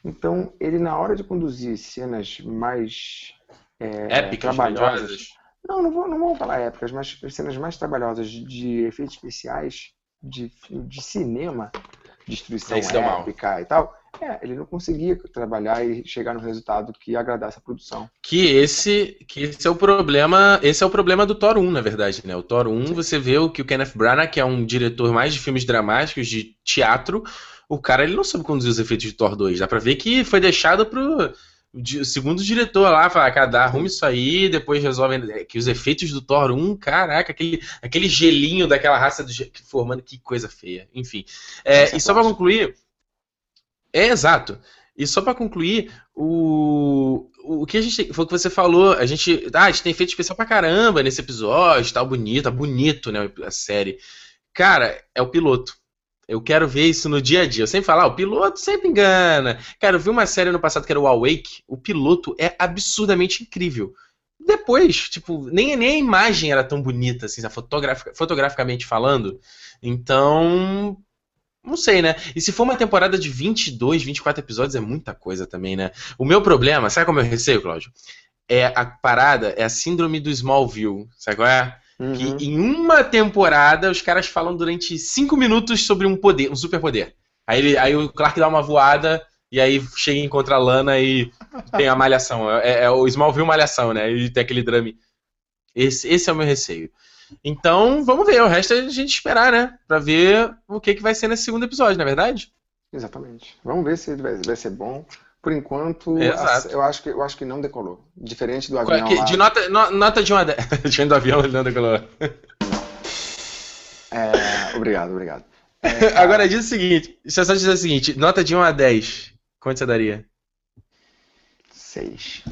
S2: Então, ele na hora de conduzir cenas mais
S1: é, épicas, trabalhosas,
S2: não, não, vou, não vou falar épicas, mas cenas mais trabalhosas de efeitos especiais, de, de cinema, destruição épica e tal, é, ele não conseguia trabalhar e chegar no resultado que agradasse a produção.
S1: Que esse, que esse é o problema, esse é o problema do Thor 1, na verdade, né? O Thor 1, Sim. você vê o que o Kenneth Branagh, que é um diretor mais de filmes dramáticos, de teatro, o cara ele não soube conduzir os efeitos de Thor 2. Dá pra ver que foi deixado pro segundo diretor lá, falar, cara, arrume isso aí, depois resolve né, que os efeitos do Thor 1, caraca, aquele, aquele gelinho daquela raça do, formando, que coisa feia. Enfim. É, e só para concluir, é exato. E só para concluir, o, o que a gente foi o que você falou, a gente, ah, a gente tem efeito especial pra caramba nesse episódio, tá bonito, tá bonito, né, a série. Cara, é o piloto. Eu quero ver isso no dia a dia. Eu sempre falo, ah, o piloto sempre engana. Cara, eu vi uma série no passado que era o Awake. O piloto é absurdamente incrível. Depois, tipo, nem, nem a imagem era tão bonita, assim, fotografic, fotograficamente falando. Então, não sei, né? E se for uma temporada de 22, 24 episódios, é muita coisa também, né? O meu problema, sabe como eu receio, Cláudio? É a parada, é a síndrome do Smallville. Sabe qual é? Uhum. Que em uma temporada os caras falam durante cinco minutos sobre um poder, um superpoder. Aí, ele, aí o Clark dá uma voada e aí chega e encontra a Lana e tem a malhação. É, é o Smallville malhação, né? E tem aquele drama. Esse, esse é o meu receio. Então, vamos ver. O resto é a gente esperar, né? Pra ver o que, que vai ser nesse segundo episódio, não é verdade?
S2: Exatamente. Vamos ver se vai, vai ser bom. Por enquanto, eu acho, que, eu acho que não decolou. Diferente do avião.
S1: Que, de nota, no, nota de uma. Diferente do avião, ele não decolou.
S2: É, obrigado, obrigado.
S1: É, Agora diz o seguinte: deixa eu só dizer o seguinte: nota de 1 a 10. Quanto você daria?
S2: 6.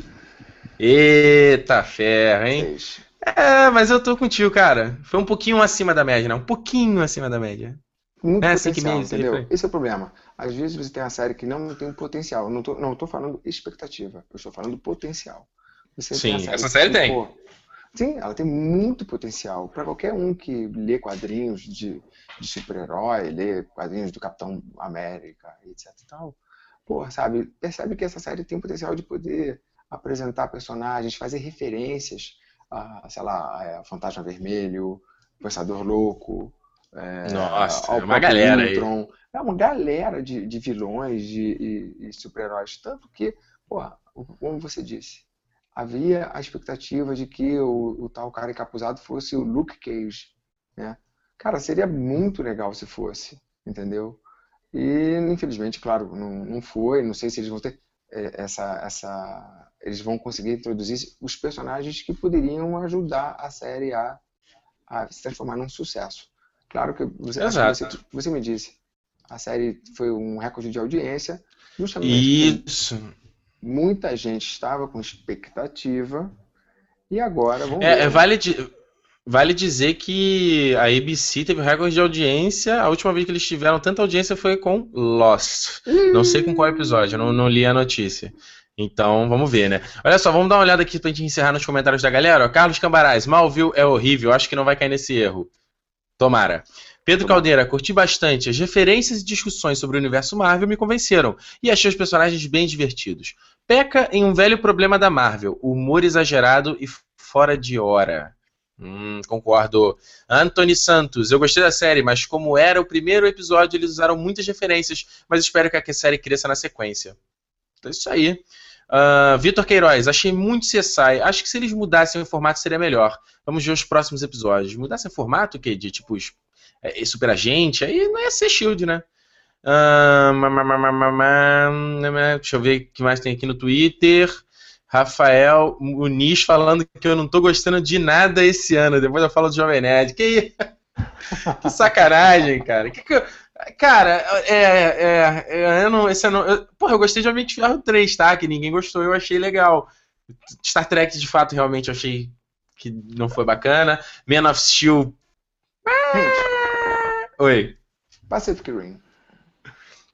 S1: Eita ferro, hein? 6. É, mas eu tô contigo, cara. Foi um pouquinho acima da média, né? Um pouquinho acima da média.
S2: Muito é, potencial, entendeu? Esse é o problema. Às vezes você tem uma série que não tem potencial. Não tô, não tô falando expectativa, eu estou falando potencial.
S1: Você sim, série essa série tem. Pô,
S2: sim, ela tem muito potencial. Para qualquer um que lê quadrinhos de, de super-herói, lê quadrinhos do Capitão América, etc e tal, pô, sabe, percebe que essa série tem potencial de poder apresentar personagens, fazer referências a, sei lá, a Fantasma Vermelho, Pensador Louco,
S1: é, Nossa, é uma galera Ultron. aí.
S2: É uma galera de, de vilões de, e, e super-heróis. Tanto que, porra, como você disse, havia a expectativa de que o, o, tal cara encapuzado fosse o Luke Cage, né? Cara, seria muito legal se fosse, entendeu? E, infelizmente, claro, não, não foi. Não sei se eles vão ter é, essa, essa... Eles vão conseguir introduzir os personagens que poderiam ajudar a série a, a se transformar num sucesso. Claro que você, você, você, me disse, a série foi um recorde de audiência,
S1: justamente
S2: Isso. muita gente estava com expectativa e agora vamos
S1: é, ver. É, vale, vale dizer que a ABC teve recorde de audiência. A última vez que eles tiveram tanta audiência foi com Lost. Não sei com qual episódio, não, não li a notícia. Então, vamos ver, né? Olha só, vamos dar uma olhada aqui pra gente encerrar nos comentários da galera. Carlos Cambaraz, Malville é horrível, acho que não vai cair nesse erro. Tomara. Pedro Caldeira, curti bastante. As referências e discussões sobre o universo Marvel me convenceram e achei os personagens bem divertidos. Peca em um velho problema da Marvel: humor exagerado e fora de hora. Hum, concordo. Anthony Santos, eu gostei da série, mas como era o primeiro episódio, eles usaram muitas referências, mas espero que a série cresça na sequência. Então é isso aí. Uh, Vitor Queiroz, achei muito CSI. Acho que se eles mudassem o formato seria melhor. Vamos ver os próximos episódios. Mudassem o formato, que de tipo é, super agente, aí não ia ser Shield, né? Uh, deixa eu ver o que mais tem aqui no Twitter. Rafael Muniz falando que eu não tô gostando de nada esse ano. Depois eu falo do Jovem Nerd. Que, que sacanagem, cara. Que que eu... Cara, é, é, é, eu não, esse ano, eu, porra, eu gostei de Homem de Ferro 3, tá? Que ninguém gostou, eu achei legal. Star Trek, de fato, realmente eu achei que não foi bacana. Man of Steel. Oi.
S2: Pacific Rim.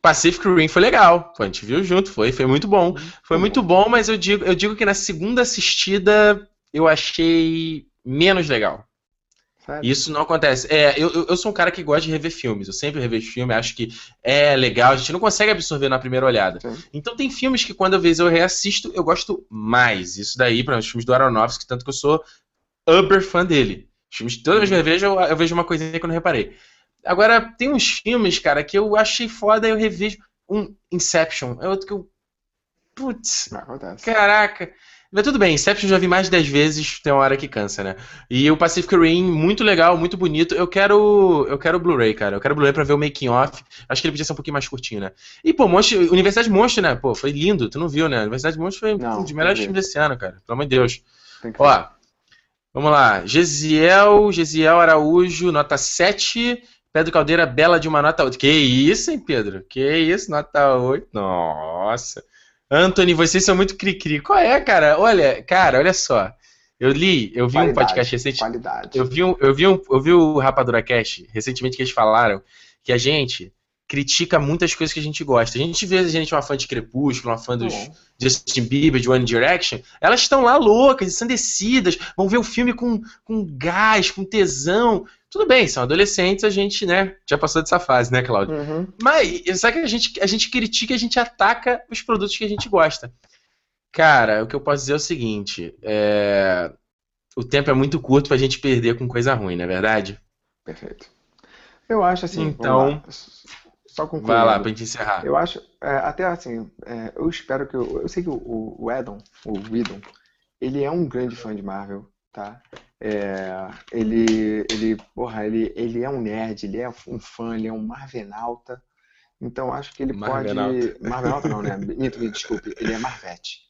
S1: Pacific Rim foi legal. Pô, a gente viu junto, foi, foi muito bom. Foi muito bom, mas eu digo, eu digo que na segunda assistida eu achei menos legal. Sério? Isso não acontece. É, eu, eu sou um cara que gosta de rever filmes. Eu sempre revejo filme, acho que é legal. A gente não consegue absorver na primeira olhada. Sim. Então tem filmes que quando eu vejo eu reassisto, eu gosto mais. Isso daí, para os filmes do Aronofsky, tanto que eu sou uber fã dele. Os filmes, toda vez que eu vejo, eu, eu vejo uma coisinha que eu não reparei. Agora, tem uns filmes, cara, que eu achei foda e eu revejo. Um Inception. É outro que eu. Putz. Caraca. Mas tudo bem, Inception já vi mais de 10 vezes, tem uma hora que cansa, né? E o Pacific Rim, muito legal, muito bonito. Eu quero eu quero Blu-ray, cara. Eu quero Blu-ray pra ver o making off. Acho que ele podia ser um pouquinho mais curtinho, né? E, pô, Monstro, Universidade Monstro, né? Pô, foi lindo, tu não viu, né? Universidade Monstro foi não, um dos melhores filmes desse ano, cara. Pelo amor de Deus. Ó, vamos lá. Gesiel, Gesiel Araújo, nota 7. Pedro Caldeira, bela de uma nota 8. Que isso, hein, Pedro? Que isso, nota 8. Nossa. Anthony, vocês são muito cri-cri. Qual é, cara? Olha, cara, olha só. Eu li, eu vi qualidade, um podcast recentemente. Eu vi um, eu vi um, eu vi o Rapadura Cash recentemente que eles falaram que a gente critica muitas coisas que a gente gosta. A gente vê a gente uma fã de Crepúsculo, uma fã dos uhum. Justin Bieber, de One Direction, elas estão lá loucas, ensandecidas, vão ver o filme com, com gás, com tesão. Tudo bem, são adolescentes, a gente, né, já passou dessa fase, né, Cláudio? Uhum. Mas, sabe que a gente, a gente critica, a gente ataca os produtos que a gente gosta. Cara, o que eu posso dizer é o seguinte, é... o tempo é muito curto pra gente perder com coisa ruim, não é verdade?
S2: Perfeito. Eu acho assim,
S1: então, só concluindo. Vai lá, pra gente encerrar.
S2: Eu acho, é, até assim, é, eu espero que, eu, eu sei que o, o Edon, o Whedon, ele é um grande fã de Marvel, tá? É, ele, ele, porra, ele, ele é um nerd, ele é um fã, ele é um marvenalta. Então acho que ele Marvenalta. pode. Marvenalta não, né? Minto, me desculpe, ele é Marvete.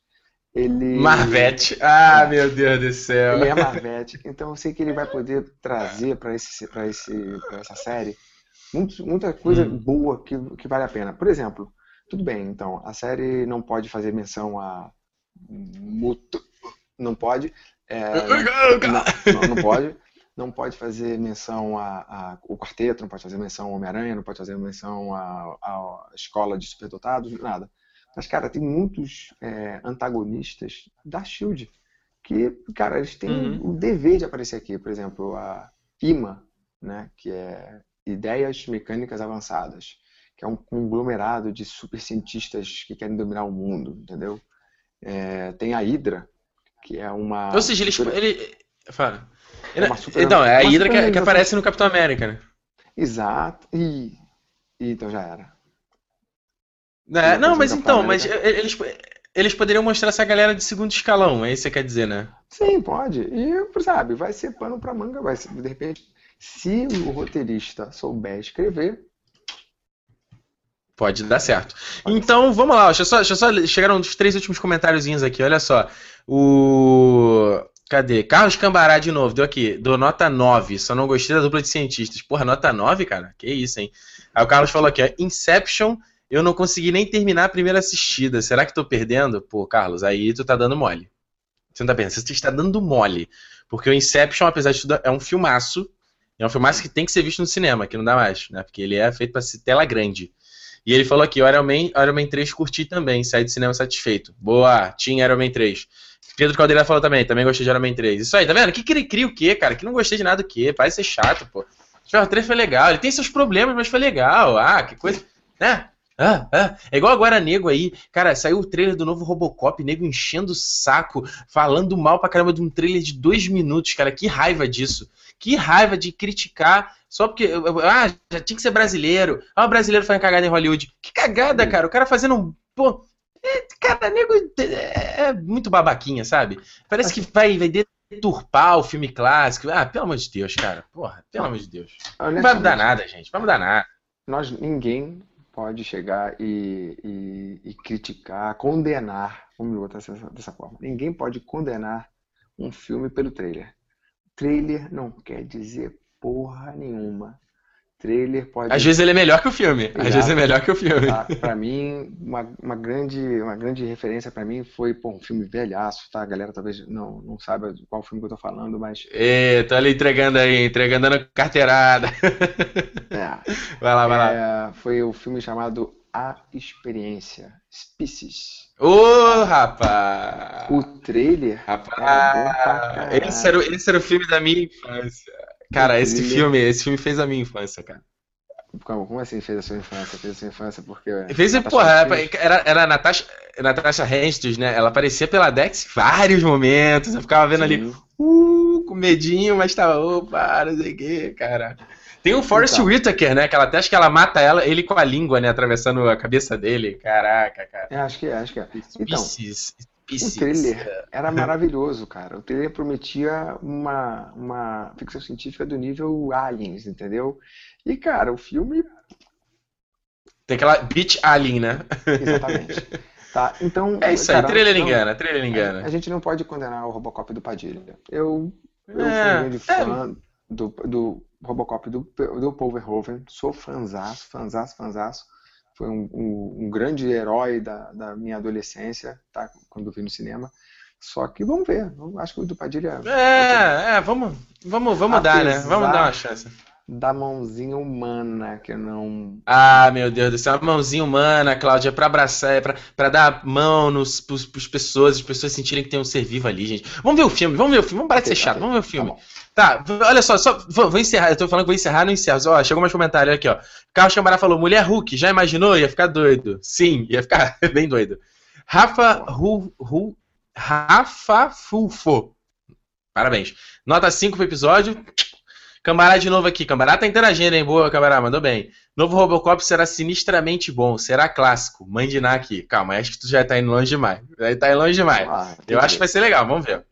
S2: Ele...
S1: Marvete. Ah, é. meu Deus do céu.
S2: Ele é Marvete. Então eu sei que ele vai poder trazer para esse, pra esse, pra essa série muito, muita coisa hum. boa que, que vale a pena. Por exemplo, tudo bem, então, a série não pode fazer menção a. Não pode. É, não, não, pode. Não pode fazer menção a, a, o quarteto, não pode fazer menção ao Homem-Aranha, não pode fazer menção à escola de superdotados, nada. Mas, cara, tem muitos é, antagonistas da Shield que, cara, eles têm uhum. o dever de aparecer aqui. Por exemplo, a IMA, né, que é Ideias Mecânicas Avançadas, que é um conglomerado de super cientistas que querem dominar o mundo, entendeu? É, tem a Hydra, que é uma.
S1: Ou seja, ele. Super... ele fala. É uma super... Então, é a Hydra que, que, aparece no Capitão América, né?
S2: Exato. E, e então já era.
S1: É, não, mas então, mas eles, eles poderiam mostrar essa galera de segundo escalão, é isso que você quer dizer, né?
S2: Sim, pode. E, sabe, vai ser pano pra manga, vai ser, de repente, se o roteirista souber escrever,
S1: Pode dar certo. Então, vamos lá. Deixa eu só, deixa eu só chegaram os três últimos comentáriozinhos aqui. Olha só. O. Cadê? Carlos Cambará de novo. Deu aqui. Dou nota 9. Só não gostei da dupla de cientistas. Porra, nota 9, cara? Que isso, hein? Aí o Carlos falou aqui, ó. Inception, eu não consegui nem terminar a primeira assistida. Será que tô perdendo? Pô, Carlos, aí tu tá dando mole. Você não tá pensando? Você está dando mole. Porque o Inception, apesar de tudo, é um filmaço. É um filmaço que tem que ser visto no cinema, que não dá mais, né? Porque ele é feito para ser tela grande. E ele falou aqui, Iron Man, Iron Man 3 curti também, saí do cinema satisfeito. Boa, tinha Iron Man 3. Pedro Caldeira falou também, também gostei de Iron Man 3. Isso aí, tá vendo? Que cria cria o quê, cara? Que não gostei de nada do quê? Parece ser chato, pô. O 3 foi legal, ele tem seus problemas, mas foi legal. Ah, que coisa. Né? Ah, ah. É igual agora nego aí. Cara, saiu o trailer do novo Robocop, nego enchendo o saco, falando mal pra caramba de um trailer de dois minutos, cara. Que raiva disso. Que raiva de criticar só porque. Ah, já tinha que ser brasileiro. Ah, o brasileiro fazendo cagada em Hollywood. Que cagada, cara. O cara fazendo um. Pô. É, cara, nego é, é muito babaquinha, sabe? Parece que vai, vai deturpar o filme clássico. Ah, pelo amor de Deus, cara. Porra, pelo amor de Deus. Não vai mudar nada, gente. Vai mudar nada.
S2: Nós, ninguém pode chegar e, e, e criticar, condenar, vamos botar dessa, dessa forma. Ninguém pode condenar um filme pelo trailer. Trailer não quer dizer porra nenhuma. Trailer pode.
S1: Às vezes ele é melhor que o filme. Exato. Às vezes é melhor que o filme. Tá?
S2: Pra mim, uma, uma, grande, uma grande referência para mim foi pô, um filme velhaço, tá? A galera talvez não, não saiba qual filme que eu tô falando, mas.
S1: Ê, tô ali entregando aí, entregando na carteirada.
S2: É. Vai lá, vai é, lá. Foi o filme chamado A Experiência. Species.
S1: Ô, oh, rapaz!
S2: O trailer.
S1: Rapaz! Esse era, esse era o filme da minha infância. Cara, esse filme, esse filme fez a minha infância, cara.
S2: Como, como assim fez a sua infância? Fez a sua infância porque.
S1: Fez, porra, era, era a Natasha, Natasha Henstos, né? Ela aparecia pela Dex vários momentos. Eu ficava vendo Sim. ali, uh, com medinho, mas tava, opa, não sei o que, cara. Tem o Forrest então. Whitaker, né? Que ela até acho que ela mata ela, ele com a língua, né? Atravessando a cabeça dele. Caraca, cara.
S2: É, acho que é, acho que é. Então, o trailer era maravilhoso, cara. O trailer prometia uma, uma ficção científica do nível Aliens, entendeu? E, cara, o filme.
S1: Tem aquela Beach Alien, né?
S2: Exatamente. Tá, então.
S1: É isso cara, aí, trailer não, engana, trailer engana.
S2: A, a, gente não pode condenar o Robocop do Padilha. Eu, eu é, fui um grande é. fã do, do Robocop do, do Paul Verhoeven, sou fanzaço, fanzaço, fanzaço. Foi um, um, um, grande herói da, da minha adolescência, tá? Quando vi no cinema. Só que vamos ver. Acho que o do Padilha.
S1: É, é, vamos, vamos, vamos dar, né? Vamos dar uma chance
S2: da mãozinha humana, que eu não.
S1: Ah, meu Deus do céu, a mãozinha humana, Cláudia, pra abraçar, é pra, pra dar mão nos, pros, pros pessoas, as pessoas sentirem que tem um ser vivo ali, gente. Vamos ver o filme, vamos ver o filme, vamos parar de ser chato, vamos ver o filme. Tá, tá olha só, só vou, vou, encerrar, eu tô falando que vou encerrar, não encerro. Ó, chegou mais comentário aqui, ó. Carlos Camará falou, mulher Hulk, já imaginou? Ia ficar doido. Sim, ia ficar bem doido. Rafa Ru, Ru, Rafa Fulfo. Parabéns. Nota 5 pro episódio. Cambará de novo aqui. Cambará tá interagindo, hein? Boa, Cambará, mandou bem. Novo Robocop será sinistramente bom, será clássico. Mandinar aqui. Calma, acho que tu já tá indo longe demais. Já tá indo longe demais. Ah, Eu acho que vai ser legal, vamos ver.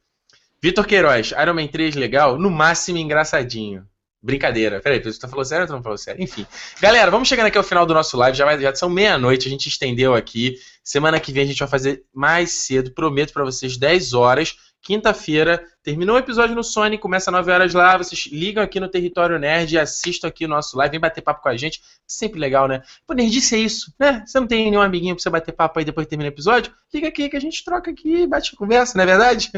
S1: Vitor Queiroz, Iron Man 3 legal, no máximo engraçadinho. Brincadeira. Peraí, você falou sério ou tu não falou sério? Enfim. Galera, vamos chegando aqui ao final do nosso live. Já, já são meia-noite, a gente estendeu aqui. Semana que vem a gente vai fazer mais cedo. Prometo para vocês 10 horas. Quinta-feira, terminou o episódio no Sony, começa às 9 horas lá. Vocês ligam aqui no Território Nerd, assistam aqui o nosso live, vem bater papo com a gente. Sempre legal, né? Pô, Nerdice é isso, né? Você não tem nenhum amiguinho pra você bater papo aí depois que termina o episódio? Liga aqui que a gente troca aqui, bate conversa, não é verdade?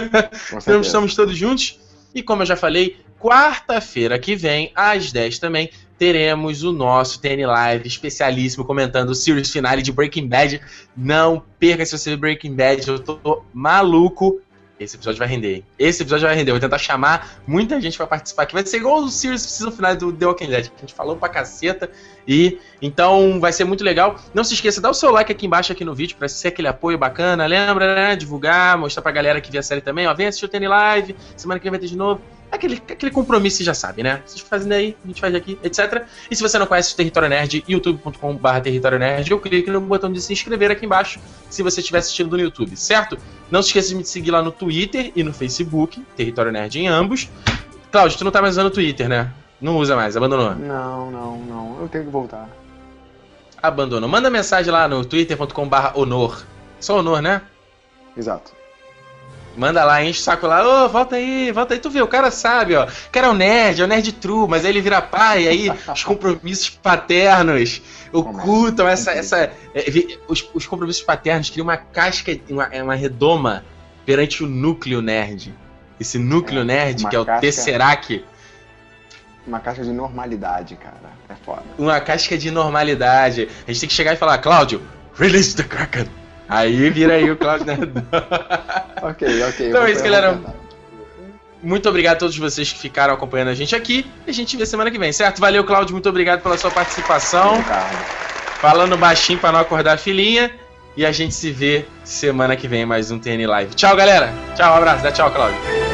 S1: então estamos todos juntos. E como eu já falei, quarta-feira que vem, às 10 também, teremos o nosso TN Live especialíssimo comentando o series finale de Breaking Bad. Não perca se você ver Breaking Bad, eu tô maluco. Esse episódio vai render. Esse episódio vai render. Eu vou tentar chamar muita gente para participar. Que vai ser igual o Series Season final do The Walking Dead. A gente falou pra caceta. E então vai ser muito legal. Não se esqueça, dá o seu like aqui embaixo aqui no vídeo para ser aquele apoio bacana. Lembra, né? Divulgar, mostrar pra galera que vê a série também. Ó, vem assistir o TN Live. Semana que vem vai ter de novo aquele, aquele compromisso você já sabe, né? Vocês fazem aí, a gente faz aqui, etc. E se você não conhece o Território Nerd, youtube.com.br Território Nerd, eu clique no botão de se inscrever aqui embaixo se você estiver assistindo no YouTube, certo? Não se esqueça de me seguir lá no Twitter e no Facebook, Território Nerd em ambos. Cláudio, tu não tá mais usando o Twitter, né? Não usa mais, abandonou?
S2: Não, não, não. Eu tenho que voltar.
S1: Abandonou. Manda mensagem lá no twitter.com.br honor. Só honor, né?
S2: Exato.
S1: Manda lá, enche o saco lá, ô, oh, volta aí, volta aí. Tu vê, o cara sabe, ó. O cara é um nerd, é um nerd true, mas aí ele vira pai, aí os compromissos paternos ocultam essa. essa é, os, os, compromissos paternos criam uma casca, uma, é uma redoma perante o núcleo nerd. Esse núcleo é, nerd, que é o casca, Tesseract.
S2: Uma casca de normalidade, cara. É foda.
S1: Uma casca de normalidade. A gente tem que chegar e falar, Cláudio, release the Kraken. Aí vira aí o Cláudio Nerdão.
S2: ok, ok.
S1: Então é isso, galera. Muito obrigado a todos vocês que ficaram acompanhando a gente aqui. E a gente vê semana que vem, certo? Valeu, Cláudio. Muito obrigado pela sua participação. Falando baixinho para não acordar a filhinha. E a gente se vê semana que vem mais um TN Live. Tchau, galera. Tchau, um abraço. Dá tchau, Cláudio.